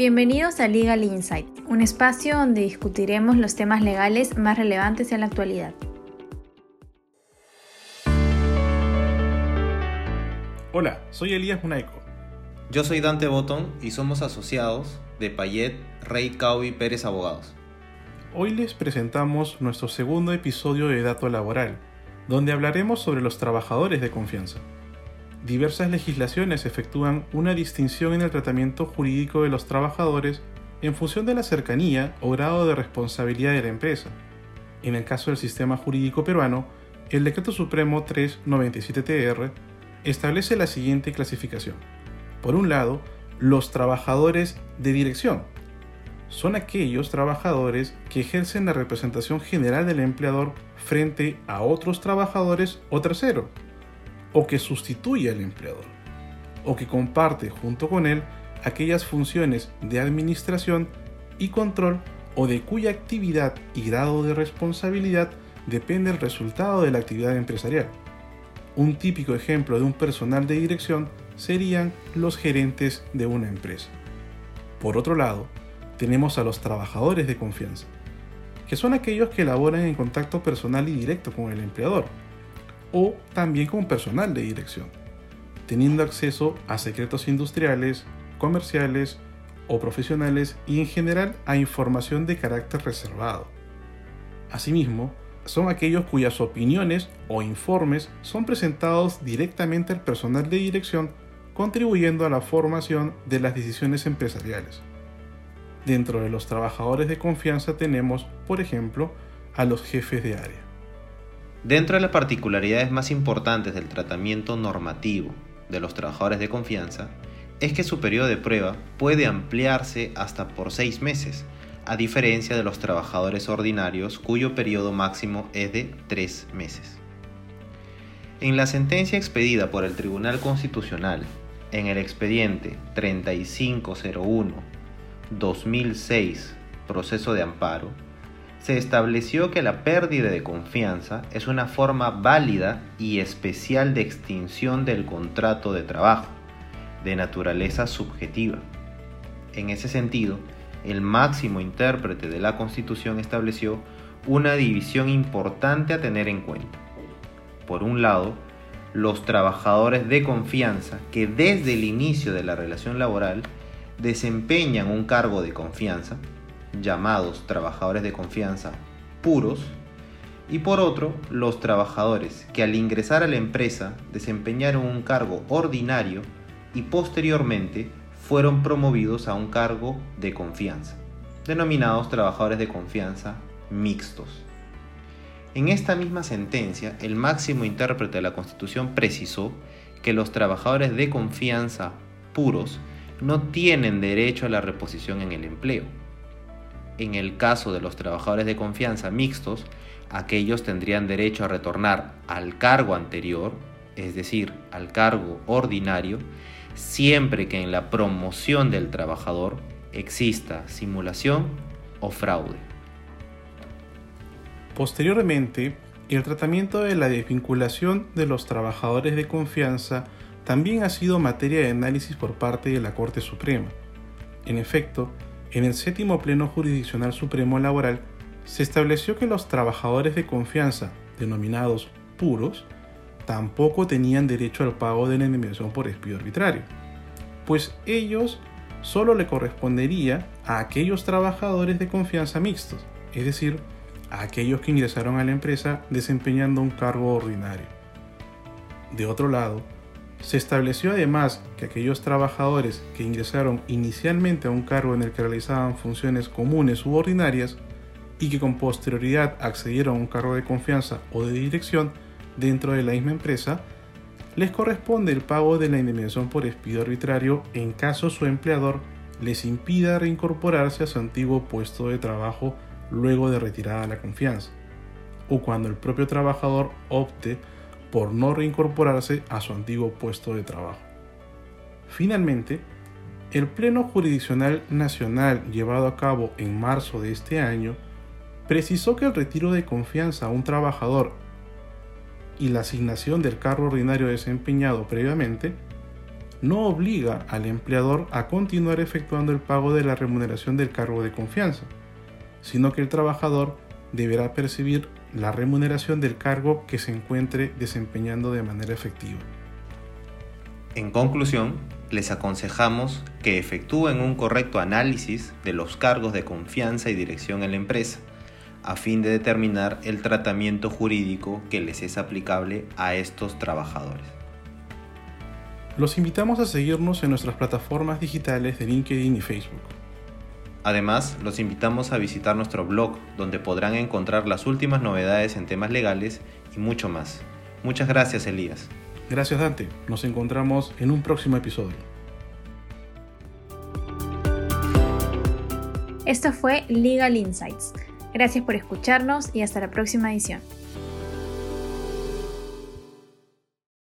Bienvenidos a Legal Insight, un espacio donde discutiremos los temas legales más relevantes en la actualidad. Hola, soy Elías Munaico. Yo soy Dante Botón y somos asociados de Payet, Rey Caubi Pérez Abogados. Hoy les presentamos nuestro segundo episodio de Dato Laboral, donde hablaremos sobre los trabajadores de confianza diversas legislaciones efectúan una distinción en el tratamiento jurídico de los trabajadores en función de la cercanía o grado de responsabilidad de la empresa. En el caso del sistema jurídico peruano, el Decreto Supremo 397-TR establece la siguiente clasificación. Por un lado, los trabajadores de dirección. Son aquellos trabajadores que ejercen la representación general del empleador frente a otros trabajadores o terceros o que sustituye al empleador, o que comparte junto con él aquellas funciones de administración y control o de cuya actividad y grado de responsabilidad depende el resultado de la actividad empresarial. Un típico ejemplo de un personal de dirección serían los gerentes de una empresa. Por otro lado, tenemos a los trabajadores de confianza, que son aquellos que laboran en contacto personal y directo con el empleador, o también con personal de dirección, teniendo acceso a secretos industriales, comerciales o profesionales y en general a información de carácter reservado. Asimismo, son aquellos cuyas opiniones o informes son presentados directamente al personal de dirección contribuyendo a la formación de las decisiones empresariales. Dentro de los trabajadores de confianza tenemos, por ejemplo, a los jefes de área. Dentro de las particularidades más importantes del tratamiento normativo de los trabajadores de confianza, es que su periodo de prueba puede ampliarse hasta por seis meses, a diferencia de los trabajadores ordinarios cuyo periodo máximo es de tres meses. En la sentencia expedida por el Tribunal Constitucional en el expediente 3501-2006, proceso de amparo, se estableció que la pérdida de confianza es una forma válida y especial de extinción del contrato de trabajo, de naturaleza subjetiva. En ese sentido, el máximo intérprete de la Constitución estableció una división importante a tener en cuenta. Por un lado, los trabajadores de confianza que desde el inicio de la relación laboral desempeñan un cargo de confianza, llamados trabajadores de confianza puros, y por otro, los trabajadores que al ingresar a la empresa desempeñaron un cargo ordinario y posteriormente fueron promovidos a un cargo de confianza, denominados trabajadores de confianza mixtos. En esta misma sentencia, el máximo intérprete de la Constitución precisó que los trabajadores de confianza puros no tienen derecho a la reposición en el empleo, en el caso de los trabajadores de confianza mixtos, aquellos tendrían derecho a retornar al cargo anterior, es decir, al cargo ordinario, siempre que en la promoción del trabajador exista simulación o fraude. Posteriormente, el tratamiento de la desvinculación de los trabajadores de confianza también ha sido materia de análisis por parte de la Corte Suprema. En efecto, en el séptimo Pleno Jurisdiccional Supremo Laboral se estableció que los trabajadores de confianza, denominados puros, tampoco tenían derecho al pago de la indemnización por despido arbitrario, pues ellos solo le correspondería a aquellos trabajadores de confianza mixtos, es decir, a aquellos que ingresaron a la empresa desempeñando un cargo ordinario. De otro lado, se estableció además que aquellos trabajadores que ingresaron inicialmente a un cargo en el que realizaban funciones comunes u ordinarias y que con posterioridad accedieron a un cargo de confianza o de dirección dentro de la misma empresa, les corresponde el pago de la indemnización por despido arbitrario en caso su empleador les impida reincorporarse a su antiguo puesto de trabajo luego de retirada la confianza, o cuando el propio trabajador opte por no reincorporarse a su antiguo puesto de trabajo. Finalmente, el Pleno Jurisdiccional Nacional llevado a cabo en marzo de este año precisó que el retiro de confianza a un trabajador y la asignación del cargo ordinario desempeñado previamente no obliga al empleador a continuar efectuando el pago de la remuneración del cargo de confianza, sino que el trabajador deberá percibir la remuneración del cargo que se encuentre desempeñando de manera efectiva. En conclusión, les aconsejamos que efectúen un correcto análisis de los cargos de confianza y dirección en la empresa, a fin de determinar el tratamiento jurídico que les es aplicable a estos trabajadores. Los invitamos a seguirnos en nuestras plataformas digitales de LinkedIn y Facebook. Además, los invitamos a visitar nuestro blog, donde podrán encontrar las últimas novedades en temas legales y mucho más. Muchas gracias, Elías. Gracias, Dante. Nos encontramos en un próximo episodio. Esto fue Legal Insights. Gracias por escucharnos y hasta la próxima edición.